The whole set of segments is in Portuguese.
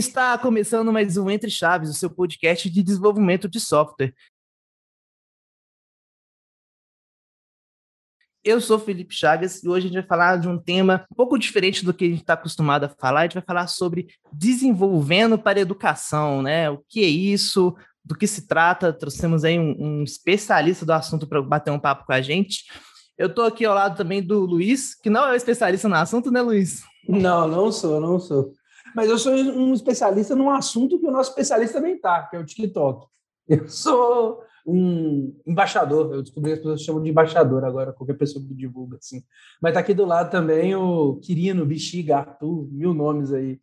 está começando mais um Entre Chaves, o seu podcast de desenvolvimento de software. Eu sou Felipe Chagas e hoje a gente vai falar de um tema um pouco diferente do que a gente está acostumado a falar. A gente vai falar sobre desenvolvendo para educação, né? O que é isso, do que se trata. Trouxemos aí um, um especialista do assunto para bater um papo com a gente. Eu estou aqui ao lado também do Luiz, que não é especialista no assunto, né, Luiz? Não, não sou, não sou. Mas eu sou um especialista num assunto que o nosso especialista também está, que é o TikTok. Eu sou um embaixador, eu descobri que as pessoas chamam de embaixador agora, qualquer pessoa que divulga, assim. Mas tá aqui do lado também o Quirino, Bexiga, Arthur, mil nomes aí.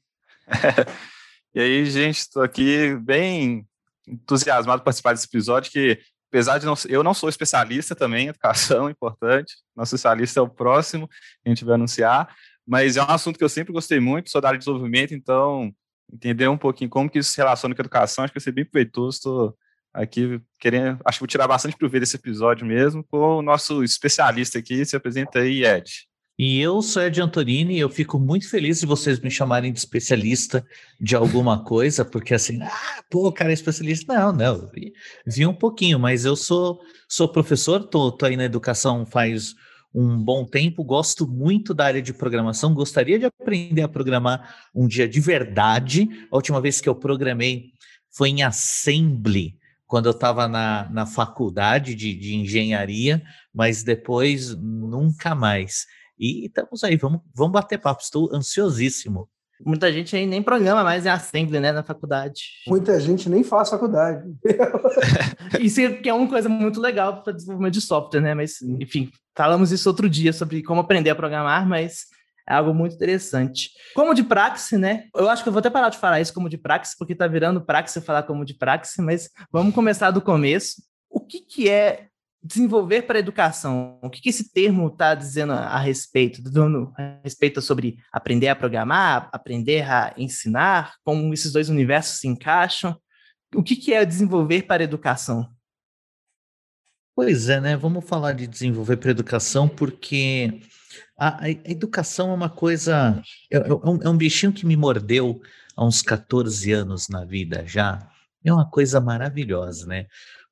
e aí, gente, estou aqui bem entusiasmado para participar desse episódio, que apesar de não, eu não sou especialista também educação, importante, nosso especialista é o próximo, a gente vai anunciar, mas é um assunto que eu sempre gostei muito, sou da área de desenvolvimento, então entender um pouquinho como que isso se relaciona com a educação, acho que vai ser bem proveitoso, estou aqui querendo, acho que vou tirar bastante proveito desse episódio mesmo, com o nosso especialista aqui, se apresenta aí, Ed. E eu sou Ed Antonini, eu fico muito feliz de vocês me chamarem de especialista de alguma coisa, porque assim, ah, pô, cara é especialista. Não, não, vi, vi um pouquinho, mas eu sou, sou professor, tô, tô aí na educação faz um bom tempo, gosto muito da área de programação, gostaria de aprender a programar um dia de verdade. A última vez que eu programei foi em Assembly, quando eu estava na, na faculdade de, de engenharia, mas depois nunca mais. E estamos aí, vamos, vamos bater papo, estou ansiosíssimo. Muita gente aí nem programa mais em Assembly, né, na faculdade. Muita gente nem faz faculdade. isso é que é uma coisa muito legal para desenvolvimento de software, né? Mas, enfim, falamos isso outro dia sobre como aprender a programar, mas é algo muito interessante. Como de praxe, né? Eu acho que eu vou até parar de falar isso como de praxe, porque tá virando praxe falar como de praxe, mas vamos começar do começo. O que, que é desenvolver para a educação. O que, que esse termo está dizendo a respeito? Dando a respeito sobre aprender a programar, aprender a ensinar, como esses dois universos se encaixam. O que, que é desenvolver para a educação? Pois é, né? Vamos falar de desenvolver para a educação, porque a, a, educação é uma coisa. É, é, um, é um bichinho que me mordeu há uns 14 anos na vida já. É uma coisa maravilhosa, né?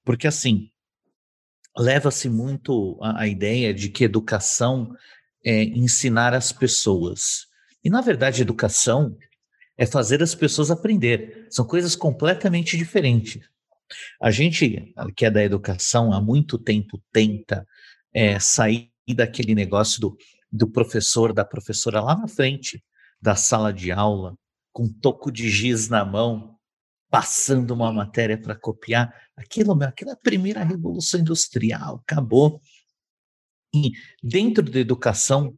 Porque assim, leva-se muito a, a, ideia de que educação é ensinar as pessoas. E, na verdade, educação é fazer as pessoas aprender. São coisas completamente diferentes. A gente que é da educação há muito tempo tenta é, sair daquele negócio do, do professor, da professora lá na frente da sala de aula, com um toco de giz na mão, passando uma matéria para copiar. Aquilo, aquilo é primeira revolução industrial, acabou. E dentro da educação,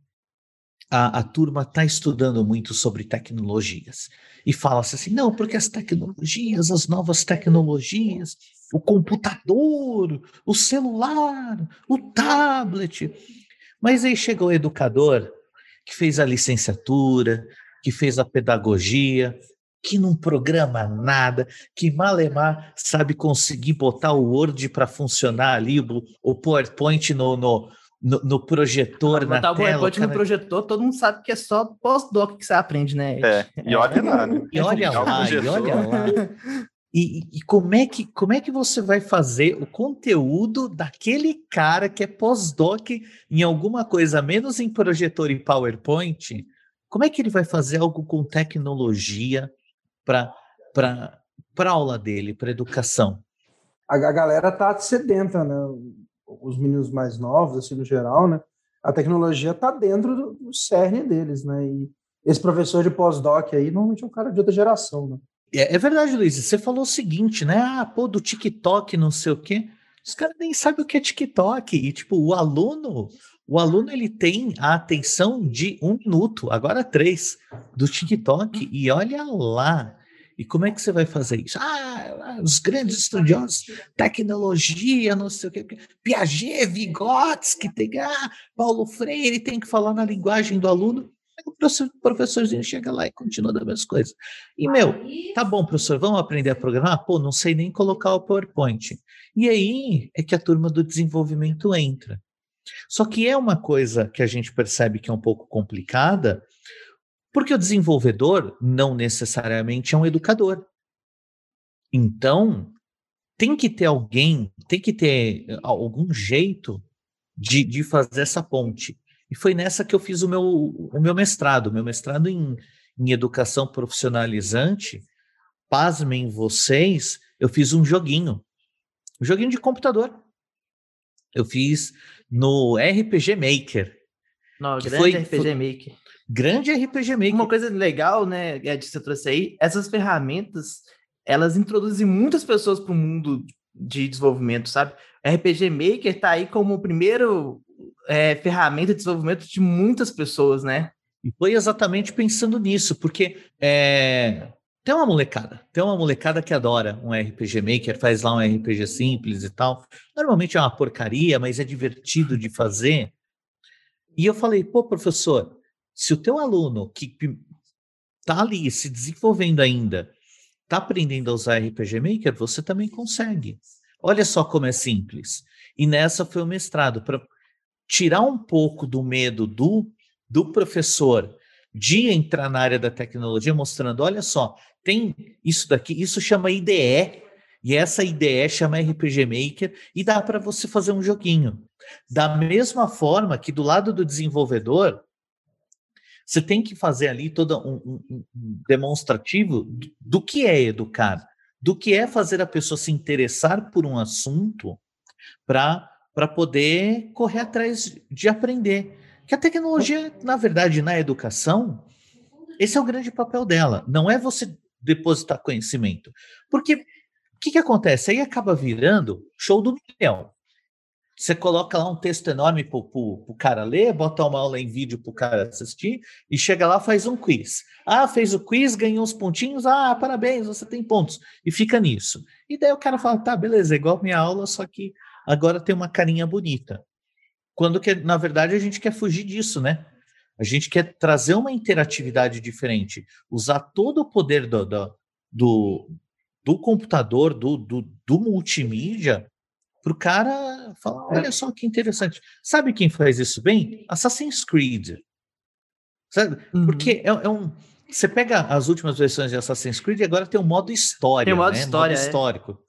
a, a turma está estudando muito sobre tecnologias. E fala-se assim, não, porque as tecnologias, as novas tecnologias, o computador, o celular, o tablet. Mas aí chega o educador que fez a licenciatura, que fez a pedagogia, que não programa nada, que malemar sabe conseguir botar o Word para funcionar ali, o, o PowerPoint no, no, no, no projetor, na botar tela. o PowerPoint cara... no projetor, todo mundo sabe que é só pós-doc que você aprende, né? É, e olha lá. Né? E olha lá, e olha lá. E, e, como, é que, como é que você vai fazer o conteúdo daquele cara que é pós-doc em alguma coisa, menos em projetor e PowerPoint? Como é que ele vai fazer algo com tecnologia, para a aula dele, para a educação? A, a galera tá sedenta, né? Os meninos mais novos, assim, no geral, né? A tecnologia tá dentro do, do cerne deles, né? E esse professor de pós-doc aí normalmente é um cara de outra geração, né? É, é, verdade, Luiz. Você falou o seguinte, né? Ah, pô, do TikTok, não sei o quê. Os caras nem sabem o que é TikTok. E, tipo, o aluno, o aluno ele tem a atenção de um minuto, agora três, do TikTok. E olha lá, e como é que você vai fazer isso? Ah, os grandes estudiosos, tecnologia, não sei o que, Piaget, Vygotsky, tem, ah, Paulo Freire tem que falar na linguagem do aluno. O professor, professorzinho chega lá e continua da mesma coisa. E, meu, tá bom, professor, vamos aprender a programar? Pô, não sei nem colocar o PowerPoint. E aí é que a turma do desenvolvimento entra. Só que é uma coisa que a gente percebe que é um pouco complicada, Porque o desenvolvedor não necessariamente é um educador. Então, tem que ter alguém, tem que ter eh, algum jeito de, de fazer essa ponte. E foi nessa que eu fiz o meu, o meu mestrado, meu mestrado em, em educação profissionalizante. Pasmem vocês, eu fiz um joguinho, um joguinho de computador. Eu fiz no RPG Maker. Não, grande foi, RPG foi, Maker. Grande RPG Maker. Uma coisa legal, né, Ed, que você trouxe aí, essas ferramentas, elas introduzem muitas pessoas para o mundo de desenvolvimento, sabe? RPG Maker está aí como o primeiro é, ferramenta de desenvolvimento de muitas pessoas, né? E foi exatamente pensando nisso, porque é, tem uma molecada, tem uma molecada que adora um RPG Maker, faz lá um RPG simples e tal. Normalmente é uma porcaria, mas é divertido de fazer. E eu falei, pô, professor, se o teu aluno que tá ali se desenvolvendo ainda, tá aprendendo a usar RPG Maker, você também consegue. Olha só como é simples. E nessa foi o mestrado, para tirar um pouco do medo do, do professor de entrar na área da tecnologia, mostrando: olha só, tem isso daqui, isso chama IDE, e essa IDE chama RPG Maker, e dá para você fazer um joguinho. Da mesma forma que do lado do desenvolvedor, você tem que fazer ali todo um, um, um demonstrativo do, que é educar, do que é fazer a pessoa se interessar por um assunto para poder correr atrás de aprender. Que a tecnologia, na verdade, na educação, esse é o grande papel dela. Não é você depositar conhecimento. Porque o que, que acontece? Aí acaba virando show do milhão. Você coloca lá um texto enorme para o cara ler, bota uma aula em vídeo para o cara assistir e chega lá faz um quiz. Ah, fez o quiz, ganhou uns pontinhos, ah, parabéns, você tem pontos. E fica nisso. E daí o cara fala, tá, beleza, é igual minha aula, só que agora tem uma carinha bonita. Quando que, na verdade, a gente quer fugir disso, né? A gente quer trazer uma interatividade diferente, usar todo o poder do, do, do, do computador, do, do, do multimídia, para o cara falar: olha só que interessante. Sabe quem faz isso bem? Assassin's Creed. Sabe? Uhum. Porque é, é, um. Você pega as últimas versões de Assassin's Creed e agora tem o um modo história. Tem o modo né? história. Modo é. histórico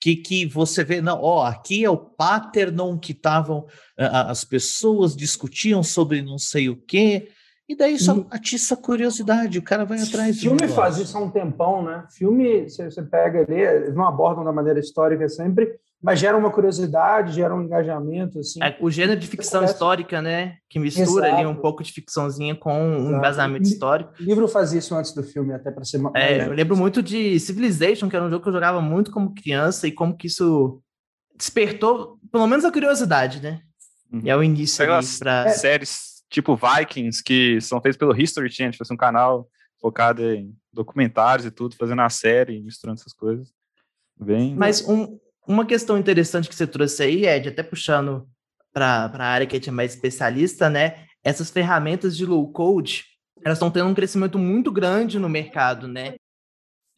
que, que você vê, não, ó, aqui é o pattern que estavam, as pessoas discutiam sobre não sei o quê, e daí só atiça a curiosidade, o cara vai atrás. Filme faz isso há um tempão, né? Filme, você, pega ali, eles não abordam da maneira histórica sempre, mas gera uma curiosidade, gera um engajamento, assim. É, o gênero de ficção acontece... histórica, né? Que mistura Exato. ali um pouco de ficçãozinha com um embasamento histórico. O livro fazia isso antes do filme, até para ser... É, eu lembro muito de Civilization, que era um jogo que eu jogava muito como criança, e como que isso despertou, pelo menos, a curiosidade, né? Uhum. E é o início ali pra... séries tipo Vikings, que são feitas pelo History Channel, tipo, um canal focado em documentários e tudo, fazendo a série, misturando essas coisas. Bem... Mas um, uma questão interessante que você trouxe aí, Ed, até puxando para a área que a gente é mais especialista, né? Essas ferramentas de low code, elas estão tendo um crescimento muito grande no mercado, né?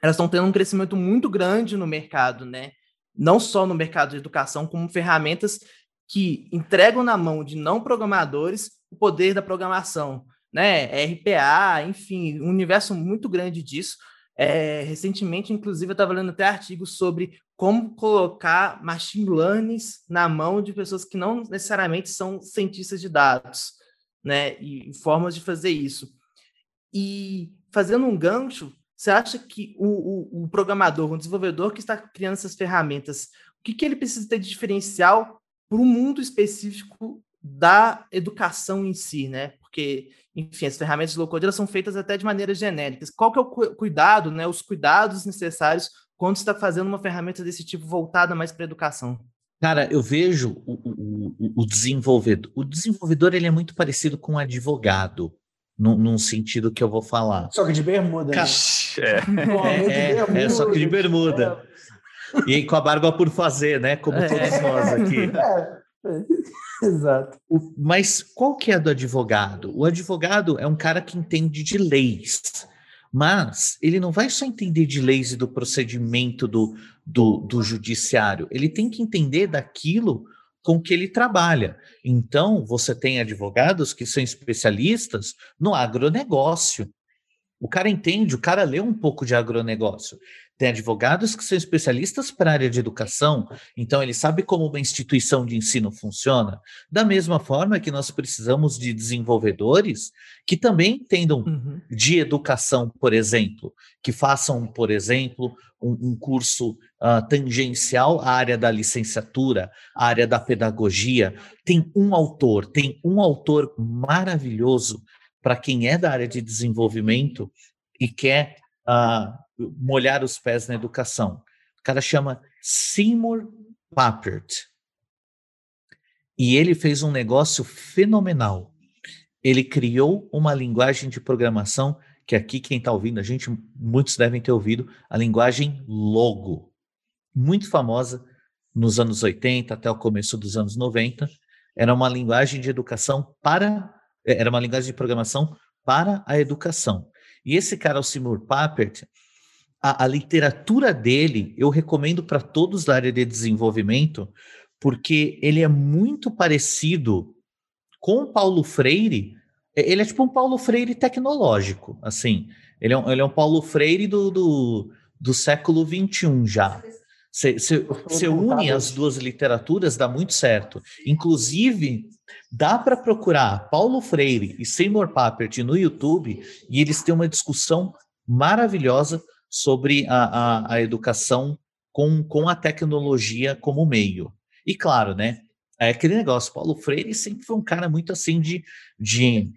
Elas estão tendo um crescimento muito grande no mercado, né? Não só no mercado de educação, como ferramentas que entregam na mão de não programadores poder da programação, né? RPA, enfim, um universo muito grande disso. É, recentemente, inclusive, eu estava lendo até artigos sobre como colocar machine learning na mão de pessoas que não necessariamente são cientistas de dados, né? E formas de fazer isso. E fazendo um gancho, você acha que o, o, o programador, o desenvolvedor que está criando essas ferramentas, o que, que ele precisa ter de diferencial para o mundo específico da educação em si, né? Porque, enfim, as ferramentas de low-code são feitas até de maneiras genéricas. Qual que é o cuidado, né? Os cuidados necessários quando está fazendo uma ferramenta desse tipo voltada mais para a educação? Cara, eu vejo o, o, o, desenvolvedor. O desenvolvedor ele é muito parecido com um advogado, num, num sentido que eu vou falar. Só que de bermuda. Né? É. É, é, é, só que de bermuda. E aí com a barba por fazer, né? Como é. todos nós aqui. É. Exato. O, mas qual que é do advogado? O advogado é um cara que entende de leis. Mas ele não vai só entender de leis e do procedimento do, do, do judiciário, ele tem que entender daquilo com que ele trabalha. Então, você tem advogados que são especialistas no agronegócio. O cara entende, o cara lê um pouco de agronegócio. Tem advogados que são especialistas para a área de educação, então ele sabe como uma instituição de ensino funciona. Da mesma forma que nós precisamos de desenvolvedores que também entendam uhum. de educação, por exemplo, que façam, por exemplo, um, um curso uh, tangencial à área da licenciatura, à área da pedagogia. Tem um autor, tem um autor maravilhoso para quem é da área de desenvolvimento e quer uh, molhar os pés na educação. O cara chama Seymour Papert. E ele fez um negócio fenomenal. Ele criou uma linguagem de programação que aqui quem está ouvindo, a gente, muitos devem ter ouvido, a linguagem Logo. Muito famosa nos anos 80 até o começo dos anos 90. Era uma linguagem de educação para. Era uma linguagem de programação para a educação. E esse cara, o Seymour Papert, a, a literatura dele eu recomendo para todos da área de desenvolvimento, porque ele é muito parecido com o Paulo Freire. Ele é tipo um Paulo Freire tecnológico, assim. Ele é um, ele é um Paulo Freire do, do, do século XXI já. Você une as duas literaturas, dá muito certo. Inclusive, dá para procurar Paulo Freire e Seymour Papert no YouTube e eles têm uma discussão maravilhosa sobre a, a, a educação com, com a tecnologia como meio. E claro, né? É aquele negócio, Paulo Freire sempre foi um cara muito assim de, de,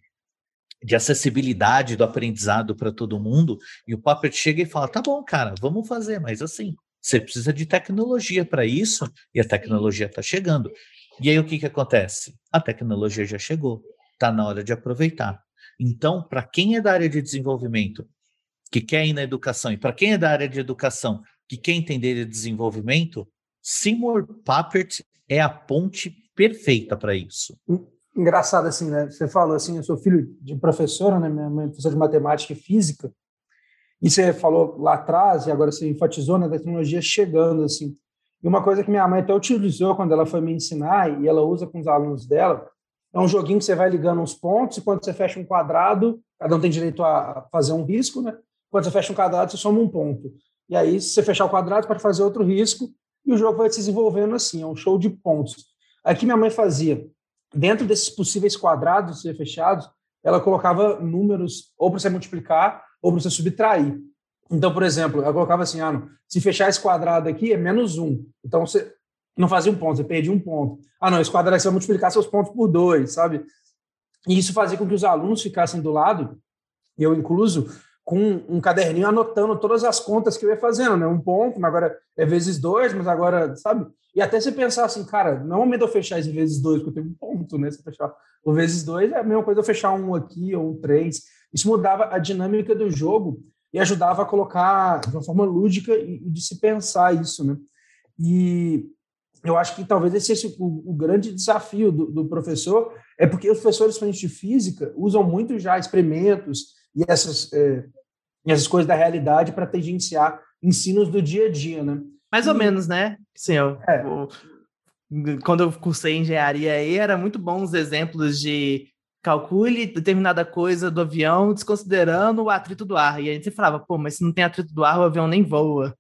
de acessibilidade do aprendizado para todo mundo, e o Papert chega e fala: tá bom, cara, vamos fazer, mas assim, você precisa de tecnologia para isso, e a tecnologia está chegando. E aí o que, que acontece? A tecnologia já chegou, está na hora de aproveitar. Então, para quem é da área de desenvolvimento que quer ir na educação, e para quem é da área de educação, que quer entender de desenvolvimento, Seymour Papert é a ponte perfeita para isso. Engraçado assim, né? Você falou assim, eu sou filho de professora, né? Minha mãe é professora de matemática e física. E você falou lá atrás, e agora você enfatizou na né, tecnologia chegando, assim. E uma coisa que minha mãe até utilizou quando ela foi me ensinar, e ela usa com os alunos dela, é um joguinho que você vai ligando uns pontos, e quando você fecha um quadrado, cada um tem direito a fazer um risco, né? Quando você fecha um quadrado, você soma um ponto. E aí, se você fechar o quadrado, pode fazer outro risco, e o jogo vai se desenvolvendo assim, é um show de pontos. Aqui minha mãe fazia, dentro desses possíveis quadrados ser fechados, ela colocava números ou para você multiplicar ou para você subtrair. Então, por exemplo, ela colocava assim, ah, não, se fechar esse quadrado aqui é menos um. Então, você não fazia um ponto, você perdia um ponto. Ah, não, esse quadrado aqui você vai multiplicar seus pontos por dois, sabe? E isso fazia com que os alunos ficassem do lado, eu incluso, com um caderninho anotando todas as contas que eu ia fazendo, né? Um ponto, mas agora é vezes dois, mas agora, sabe? E até você pensar assim, cara, não é momento eu fechar esse vezes dois, porque eu tenho um ponto, né? Se fechar o vezes dois, é a mesma coisa eu fechar um aqui ou um três. Isso mudava a dinâmica do jogo e ajudava a colocar de uma forma lúdica e, de se pensar isso, né? E eu acho que talvez esse seja o, o grande desafio do, do, professor, é porque os professores de física usam muito já experimentos e essas é, essas coisas da realidade para tangenciar ensinos do dia a dia, né? Mais ou e... menos, né? Sim, eu, é. quando eu cursei engenharia aí, era muito bom os exemplos de calcule determinada coisa do avião desconsiderando o atrito do ar. E a gente falava, pô, mas se não tem atrito do ar, o avião nem voa.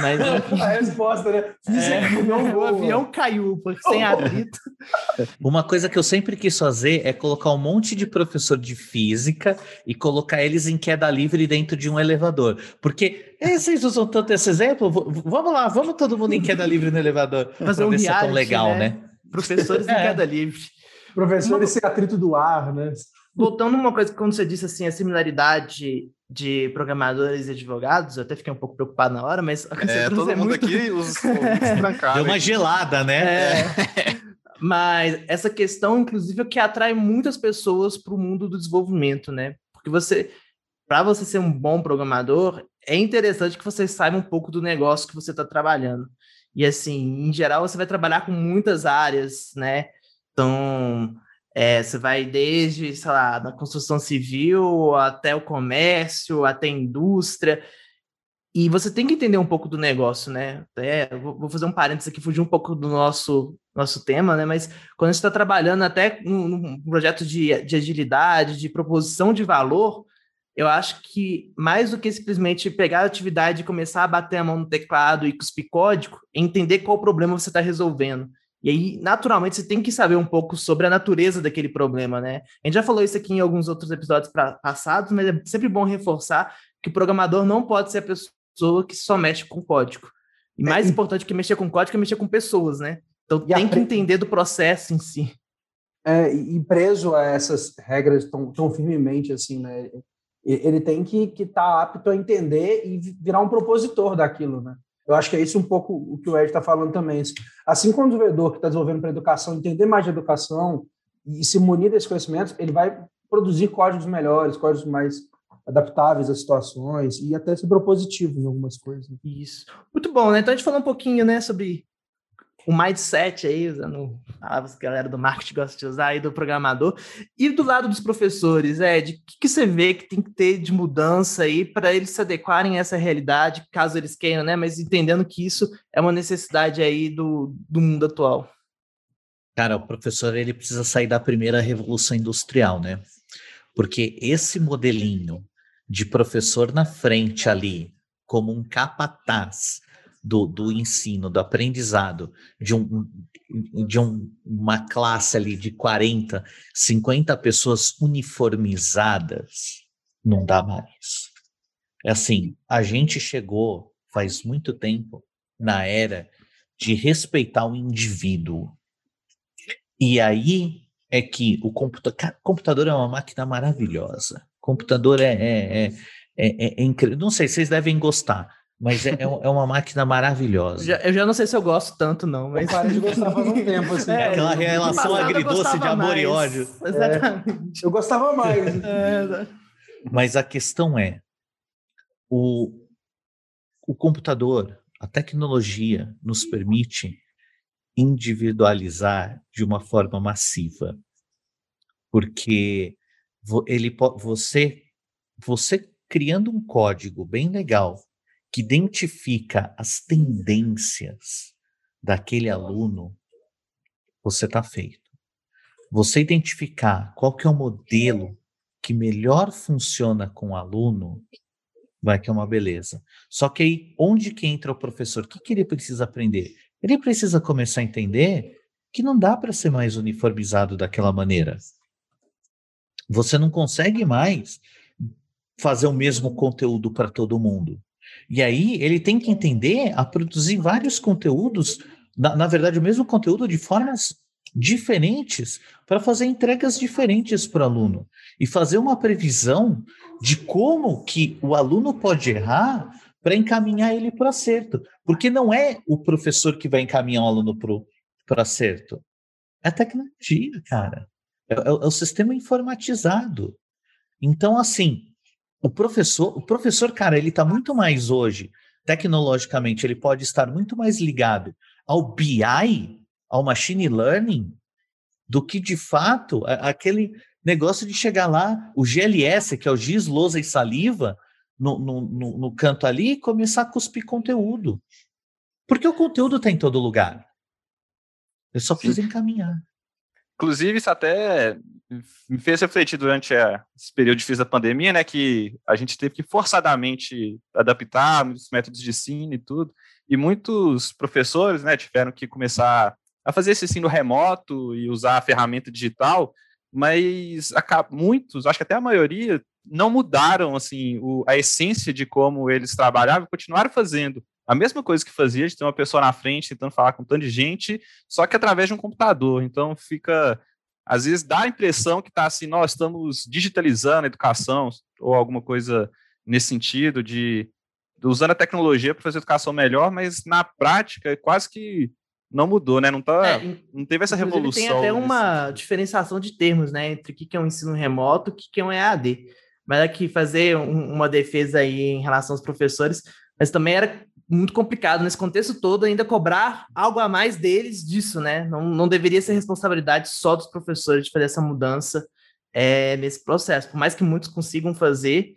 Mas, a resposta, né? É, o avião caiu, porque sem atrito. Uma coisa que eu sempre quis fazer é colocar um monte de professor de física e colocar eles em queda livre dentro de um elevador. Porque é, vocês usam tanto esse exemplo? Vamos lá, vamos todo mundo em queda livre no elevador. Fazer um ver reality, se é tão legal, né? né? Professores em é. queda livre. Professor, esse atrito do ar, né? Voltando uma coisa que quando você disse assim, a similaridade de programadores e advogados, eu até fiquei um pouco preocupado na hora, mas... É, todo é mundo muito... aqui, os, os Deu uma gelada, né? É. mas essa questão, inclusive, é que atrai muitas pessoas para o mundo do desenvolvimento, né? Porque você, para você ser um bom programador, é interessante que você saiba um pouco do negócio que você está trabalhando. E assim, em geral, você vai trabalhar com muitas áreas, né? Então, é, você vai desde, sei lá, na construção civil até o comércio, até a indústria. E você tem que entender um pouco do negócio, né? É, vou fazer um parênteses aqui, fugir um pouco do nosso, nosso tema, né? Mas quando a gente está trabalhando até num, projeto de, de agilidade, de proposição de valor, eu acho que mais do que simplesmente pegar a atividade e começar a bater a mão no teclado e cuspir código, entender qual problema você está resolvendo. E aí, naturalmente, você tem que saber um pouco sobre a natureza daquele problema, né? A gente já falou isso aqui em alguns outros episódios pra, passados, mas é sempre bom reforçar que o programador não pode ser a pessoa que só mexe com código. E é, mais é, importante que mexer com código é mexer com pessoas, né? Então tem que entender do processo em si. É, e preso a essas regras tão, tão firmemente, assim, né? Ele tem que estar que tá apto a entender e virar um propositor daquilo, né? Eu acho que é isso um pouco o que o Ed está falando também. Assim como o desenvolvedor que está desenvolvendo para educação entender mais de educação e se munir desses conhecimentos, ele vai produzir códigos melhores, códigos mais adaptáveis às situações e até ser propositivo em algumas coisas. Isso. Muito bom, né? Então a gente falou um pouquinho, né, sobre o mindset aí, usando palavras que a galera do marketing gosta de usar aí, do programador. E do lado dos professores, Ed, o que, que você vê que tem que ter de mudança aí para eles se adequarem a essa realidade, caso eles queiram, né? Mas entendendo que isso é uma necessidade aí do, do mundo atual. Cara, o professor ele precisa sair da primeira revolução industrial, né? Porque esse modelinho de professor na frente ali, como um capataz, do, do ensino, do aprendizado, de, um, de um, uma classe ali de 40, 50 pessoas uniformizadas, não dá mais. É assim, a gente chegou faz muito tempo na era de respeitar o indivíduo. E aí é que o computador, computador é uma máquina maravilhosa. Computador é, é, é, é, é incrível. Não sei, vocês devem gostar. Mas é, é, é uma máquina maravilhosa. Já, eu já não sei se eu gosto tanto, não. Mas... Eu de gostar faz um tempo. Assim, é, aquela relação agridoce de amor mais. e ódio. Exatamente. É, eu gostava mais. É, mas a questão é: o, o computador, a tecnologia, nos permite individualizar de uma forma massiva. Porque ele, você, você criando um código bem legal que identifica as tendências daquele aluno, você está feito. Você identificar qual que é o modelo que melhor funciona com o aluno, vai que é uma beleza. Só que aí, onde que entra o professor? O que, que ele precisa aprender? Ele precisa começar a entender que não dá para ser mais uniformizado daquela maneira. Você não consegue mais fazer o mesmo conteúdo para todo mundo. E aí ele tem que entender a produzir vários conteúdos, na, na verdade, o mesmo conteúdo de formas diferentes para fazer entregas diferentes para o aluno e fazer uma previsão de como que o aluno pode errar para encaminhar ele para o acerto. Porque não é o professor que vai encaminhar o aluno para o acerto. É a tecnologia, cara. É, é, é o sistema informatizado. Então, assim, o professor, o professor, cara, ele está muito mais hoje, tecnologicamente, ele pode estar muito mais ligado ao BI, ao machine learning, do que de fato aquele negócio de chegar lá, o GLS, que é o giz, lousa e saliva, no, no, no, no canto ali e começar a cuspir conteúdo. Porque o conteúdo está em todo lugar. Eu só preciso encaminhar. Inclusive, isso até me fez refletir durante esse período difícil da pandemia, né, que a gente teve que forçadamente adaptar os métodos de ensino e tudo, e muitos professores, né, tiveram que começar a fazer esse ensino remoto e usar a ferramenta digital, mas muitos, acho que até a maioria, não mudaram assim o, a essência de como eles trabalhavam, continuaram fazendo a mesma coisa que fazia, de ter uma pessoa na frente tentando falar com tanta gente, só que através de um computador. Então fica, às vezes dá a impressão que está assim, nós estamos digitalizando a educação ou alguma coisa nesse sentido de, de usando a tecnologia para fazer a educação melhor, mas na prática quase que não mudou, né? Não, tá, é, não teve essa revolução. Tem até uma diferenciação de termos, né? Entre o que é um ensino remoto e o que é um EAD. Mas aqui fazer um, uma defesa aí em relação aos professores, mas também era muito complicado nesse contexto todo ainda cobrar algo a mais deles disso, né? Não, não deveria ser responsabilidade só dos professores de fazer essa mudança é, nesse processo. Por mais que muitos consigam fazer,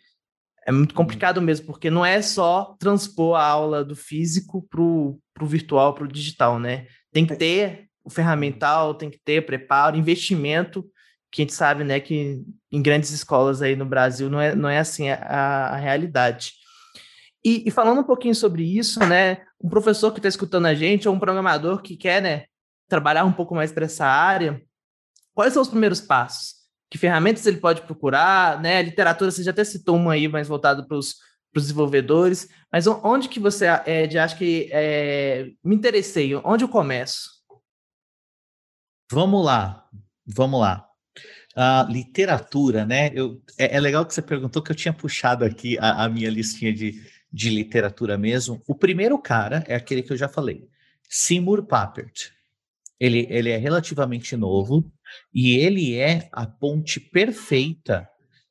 é muito uhum. complicado mesmo, porque não é só transpor a aula do físico para o virtual, para o digital, né? Tem que é. ter o ferramental, tem que ter preparo, investimento que a gente sabe, né, que em grandes escolas aí no Brasil não é, não é assim a, a realidade. E, e, falando um pouquinho sobre isso, né, um professor que está escutando a gente, ou um programador que quer, né, trabalhar um pouco mais para essa área, quais são os primeiros passos? Que ferramentas ele pode procurar, né? A literatura, você já até citou uma aí mais voltada para os desenvolvedores, mas onde que você é, acha que é, me interessei? Onde eu começo? Vamos lá, vamos lá. A literatura, né? Eu, é, é, legal que você perguntou que eu tinha puxado aqui a, a minha listinha de, de literatura mesmo. O primeiro cara é aquele que eu já falei, Seymour Papert. Ele, ele é relativamente novo e ele é a ponte perfeita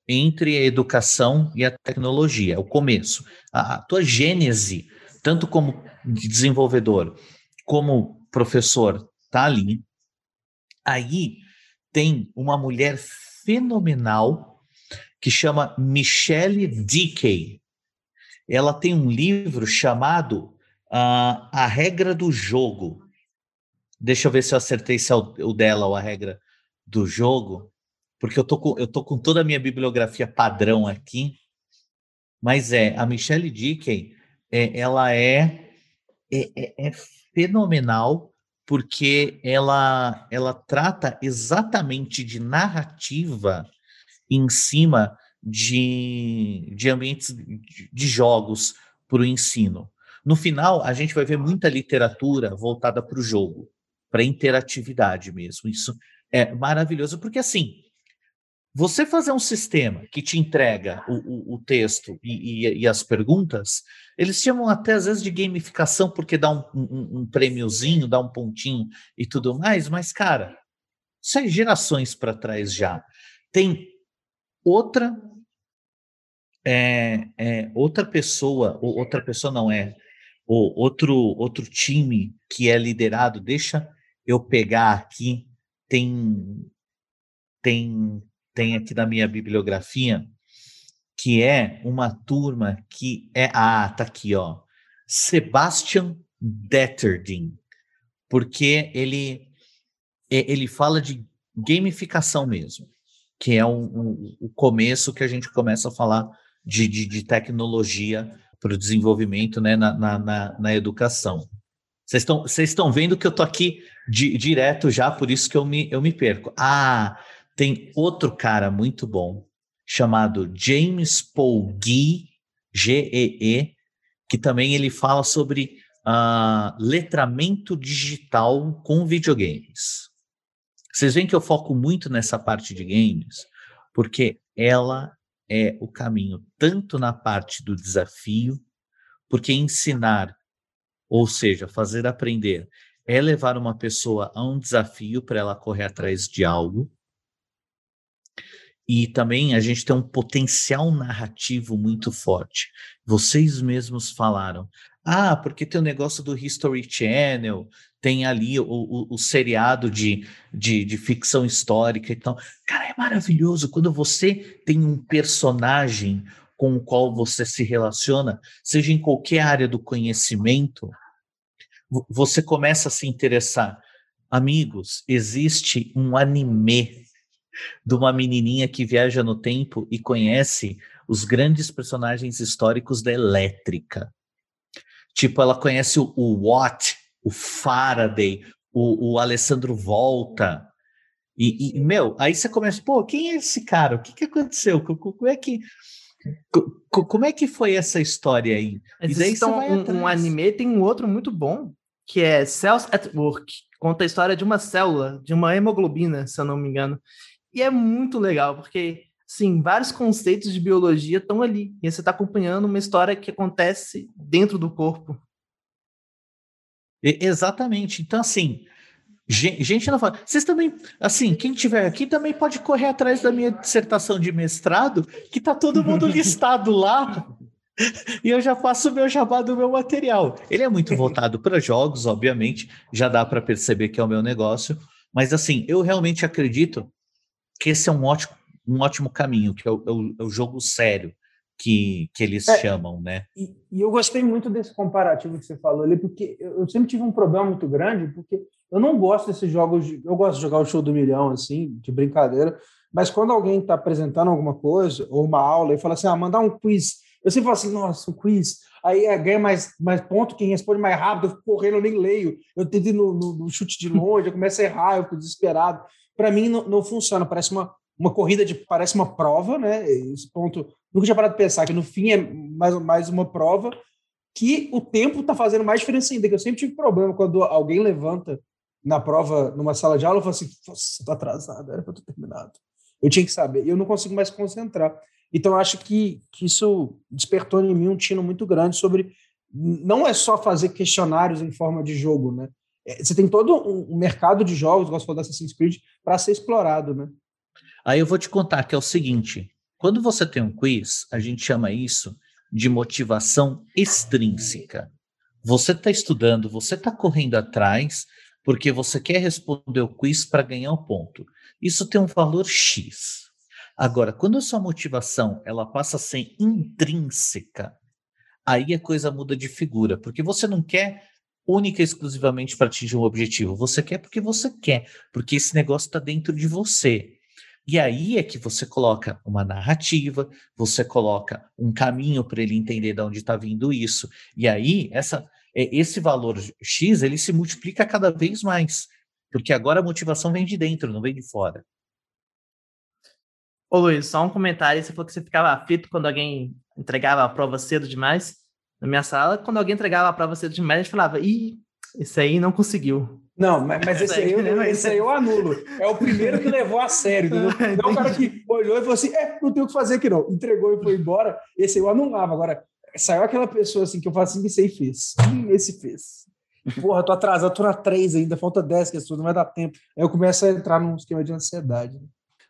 entre a educação e a tecnologia, o começo. A, a tua gênese, tanto como desenvolvedor como professor, tá ali. Aí tem uma mulher fenomenal que chama Michelle Dickey. Ela tem um livro chamado uh, A Regra do Jogo. Deixa eu ver se eu acertei se é o, dela ou a regra do jogo, porque eu tô com, eu tô com toda a minha bibliografia padrão aqui. Mas é, a Michelle Dickey, é, ela é, é, é, é fenomenal porque ela, ela trata exatamente de narrativa em cima de, de ambientes de jogos para o ensino. No final, a gente vai ver muita literatura voltada para o jogo, para interatividade mesmo. Isso é maravilhoso, porque assim, você fazer um sistema que te entrega o, o, o texto e, e, e, as perguntas, eles chamam até às vezes de gamificação, porque dá um, um, um prêmiozinho, dá um pontinho e tudo mais, mas, cara, isso é gerações para trás já. Tem outra. É, é, outra pessoa, ou outra pessoa não é, ou outro, outro time que é liderado, deixa eu pegar aqui, tem, tem tem aqui na minha bibliografia, que é uma turma que é. Ah, tá aqui, ó. Sebastian Detterding, porque ele, ele fala de gamificação mesmo, que é o um, um, começo que a gente começa a falar de, de, de tecnologia para o desenvolvimento né, na, na, na, educação. Vocês estão, vocês estão vendo que eu tô aqui di, direto já, por isso que eu me, eu me perco. Ah, tem outro cara muito bom chamado James Paul Gee, G-E-E, que também ele fala sobre uh, letramento digital com videogames. Vocês veem que eu foco muito nessa parte de games, porque ela é o caminho tanto na parte do desafio, porque ensinar, ou seja, fazer aprender, é levar uma pessoa a um desafio para ela correr atrás de algo, e também a gente tem um potencial narrativo muito forte. Vocês mesmos falaram, ah, porque tem o negócio do History Channel, tem ali o, o, o seriado de, de, de, ficção histórica e tal. Cara, é maravilhoso quando você tem um personagem com o qual você se relaciona, seja em qualquer área do conhecimento, você começa a se interessar. Amigos, existe um anime de uma menininha que viaja no tempo e conhece os grandes personagens históricos da elétrica. Tipo, ela conhece o, o Watt, o Faraday, o, o Alessandro Volta. E, e, meu, aí você começa, pô, quem é esse cara? O que, que aconteceu? Como é que. Como é que foi essa história aí? Mas e daí então, um, um, anime tem um outro muito bom, que é Cells at Work. Conta a história de uma célula, de uma hemoglobina, se eu não me engano. E é muito legal, porque, sim, vários conceitos de biologia estão ali. E você está acompanhando uma história que acontece dentro do corpo. Exatamente. Então, assim, gente não fala. Vocês também, assim, quem tiver aqui também pode correr atrás da minha dissertação de mestrado, que tá todo mundo listado lá. E eu já faço o meu jabá do meu material. Ele é muito voltado para jogos, obviamente, já dá para perceber que é o meu negócio. Mas assim, eu realmente acredito que esse é um ótimo, um ótimo caminho, que é o, é o, é o jogo sério que, que eles é, chamam, né? E, e, eu gostei muito desse comparativo que você falou ali, porque eu sempre tive um problema muito grande, porque Eu não gosto desses jogos. De, eu gosto de jogar o show do milhão, assim, de brincadeira. Mas quando alguém está apresentando alguma coisa, ou uma aula, e fala assim, ah, mandar um quiz. Eu sempre falo assim, nossa, um quiz. Aí é, ganha mais, mais ponto quem responde mais rápido. Eu fico correndo, eu nem leio. Eu tento ir no, no, no chute de longe, eu começo a errar, eu fico desesperado. Para mim, não, não funciona. Parece uma, uma corrida de parece uma prova, né? Esse ponto nunca tinha parado de pensar que no fim é mais, mais uma prova que o tempo está fazendo mais diferença ainda. Que eu sempre tive problema quando alguém levanta na prova numa sala de aula e fala assim: Nossa, tô atrasado, era para ter terminado. Eu tinha que saber. Eu não consigo mais concentrar. Então, eu acho que, que isso despertou em mim um tino muito grande sobre. Não é só fazer questionários em forma de jogo, né? É, você tem todo um mercado de jogos, gosto de Assassin's Creed, para ser explorado, né? Aí eu vou te contar que é o seguinte: quando você tem um quiz, a gente chama isso de motivação extrínseca. Você está estudando, você está correndo atrás, porque você quer responder o quiz para ganhar um ponto. Isso tem um valor X. Agora, quando a sua motivação ela passa a ser intrínseca, aí a coisa muda de figura, porque você não quer única e exclusivamente para atingir um objetivo, você quer porque você quer, porque esse negócio está dentro de você. E aí é que você coloca uma narrativa, você coloca um caminho para ele entender de onde está vindo isso. E aí essa, esse valor X ele se multiplica cada vez mais, porque agora a motivação vem de dentro, não vem de fora. Ô Luiz, só um comentário. Você falou que você ficava aflito quando alguém entregava a prova cedo demais. Na minha sala, quando alguém entregava a prova cedo demais, a gente falava, ih, esse aí não conseguiu. Não, mas, mas esse, aí eu, esse aí eu anulo. É o primeiro que levou a sério, entendeu? Não é o cara que olhou e falou assim: é, não tem o que fazer aqui não. Entregou e foi embora. Esse aí eu anulava. Agora, saiu aquela pessoa assim que eu falo assim: esse aí fez. Hum, esse fez. Porra, tô atrasado, tô na 3 ainda, falta 10 questões, não vai dar tempo. Aí eu começo a entrar num esquema de ansiedade.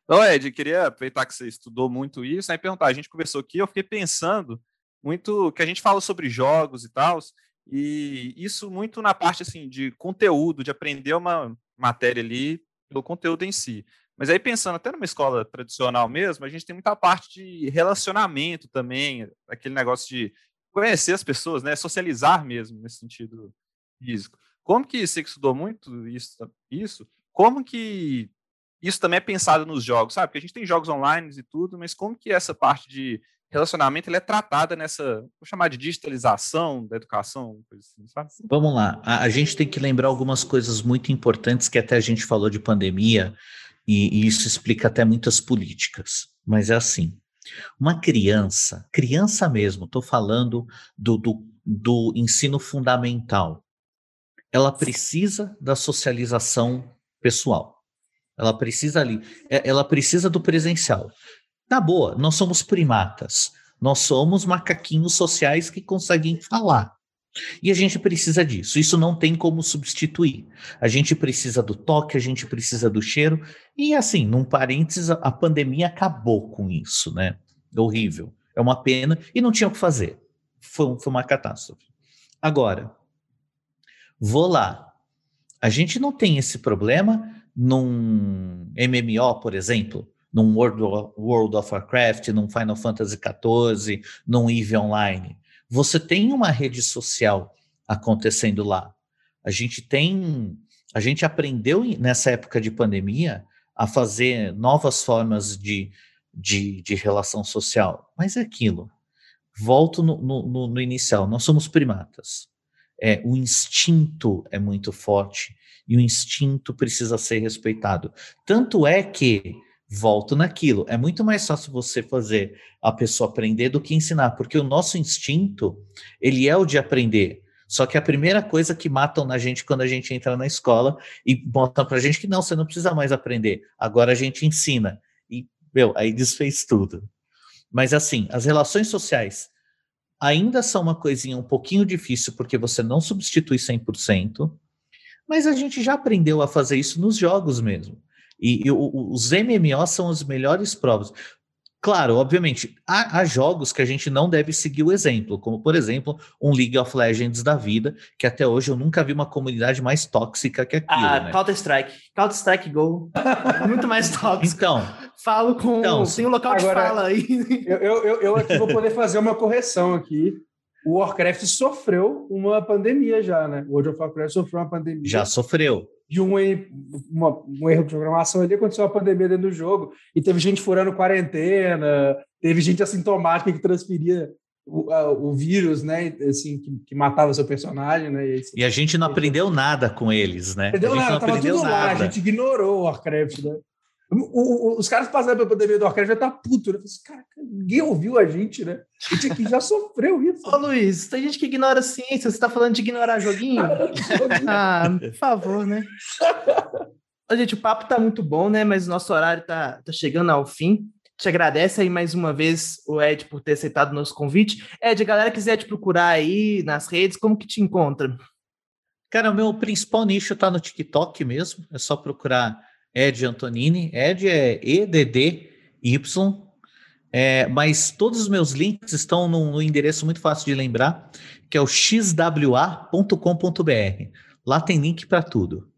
Não, Ed, queria aproveitar que você estudou muito isso, aí perguntar, a gente conversou aqui, eu fiquei pensando muito que a gente fala sobre jogos e tal, e isso muito na parte assim de conteúdo, de aprender uma matéria ali pelo conteúdo em si. Mas aí pensando até numa escola tradicional mesmo, a gente tem muita parte de relacionamento também, aquele negócio de conhecer as pessoas, né, socializar mesmo nesse sentido físico. Como que você estudou muito isso, isso? Como que isso também é pensado nos jogos, sabe? Porque a gente tem jogos online e tudo, mas como que essa parte de relacionamento ele é tratada nessa, vou chamar de digitalização da educação, assim, sabe? Vamos lá. A, a, gente tem que lembrar algumas coisas muito importantes que até a gente falou de pandemia e, e isso explica até muitas políticas. Mas é assim, uma criança, criança mesmo, estou falando do, do, do ensino fundamental, ela precisa da socialização pessoal. Ela precisa ali, é, ela precisa do presencial. Tá boa, nós somos primatas. Nós somos macaquinhos sociais que conseguem falar. E a gente precisa disso. Isso não tem como substituir. A gente precisa do toque, a gente precisa do cheiro. E assim, num parênteses, a pandemia acabou com isso, né? Horrível. É uma pena e não tinha o que fazer. Foi, foi uma catástrofe. Agora, vou lá. A gente não tem esse problema num MMO, por exemplo num World of, World of Warcraft, num Final Fantasy XIV, num EVE Online. Você tem uma rede social acontecendo lá. A gente tem, a gente aprendeu nessa época de pandemia a fazer novas formas de, de, de relação social. Mas é aquilo. Volto no, no, no inicial. Nós somos primatas. É, o instinto é muito forte e o instinto precisa ser respeitado. Tanto é que volto naquilo. É muito mais fácil você fazer a pessoa aprender do que ensinar, porque o nosso instinto, ele é o de aprender. Só que a primeira coisa que matam na gente quando a gente entra na escola e botam pra gente que não, você não precisa mais aprender. Agora a gente ensina. E, meu, aí desfez tudo. Mas assim, as relações sociais ainda são uma coisinha um pouquinho difícil porque você não substitui 100%, mas a gente já aprendeu a fazer isso nos jogos mesmo. E, e o, os MMOs são as melhores provas. Claro, obviamente, há, há, jogos que a gente não deve seguir o exemplo, como, por exemplo, um League of Legends da vida, que até hoje eu nunca vi uma comunidade mais tóxica que aquilo. Ah, né? Counter-Strike. Counter-Strike Go. Muito mais tóxico. Então. Falo com. Então, tem um local agora, de fala aí. Eu, eu, eu aqui vou poder fazer uma correção aqui. O Warcraft sofreu uma pandemia já, né? O World of Warcraft sofreu uma pandemia. Já sofreu. De um, uma, um erro de programação ali, aconteceu a pandemia dentro do jogo, e teve gente furando quarentena, teve gente assintomática que transferia o, a, o vírus, né, assim, que, que, matava seu personagem, né? E, assim, e a gente não aprendeu nada com eles, né? Aprendeu nada, tava tudo nada. lá, a gente ignorou o Warcraft, né? O, o, os caras passaram pela pandemia do Warcraft já tá puto, né? Assim, cara, ninguém ouviu a gente, né? A gente aqui já sofreu isso. Ô, Luiz, tem gente que ignora a ciência, você tá falando de ignorar joguinho? ah, por favor, né? Ô, gente, o papo tá muito bom, né? Mas o nosso horário tá, tá chegando ao fim. Te agradece aí mais uma vez o Ed por ter aceitado o nosso convite. Ed, a galera quiser te procurar aí nas redes, como que te encontra? Cara, o meu principal nicho tá no TikTok mesmo. É só procurar Ed Antonini. Ed é E-D-D-Y. É, mas todos os meus links estão no, no, endereço muito fácil de lembrar, que é o xwa.com.br. Lá tem link para tudo.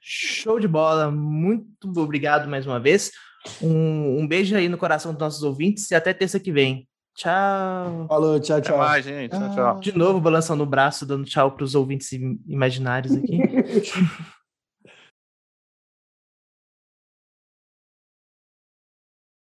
Show de bola. Muito obrigado mais uma vez. Um, um beijo aí no coração dos nossos ouvintes e até terça que vem. Tchau. Falou, tchau, tchau. Até mais, gente. Tchau, tchau. De novo, balançando o braço, dando tchau para os ouvintes imaginários aqui.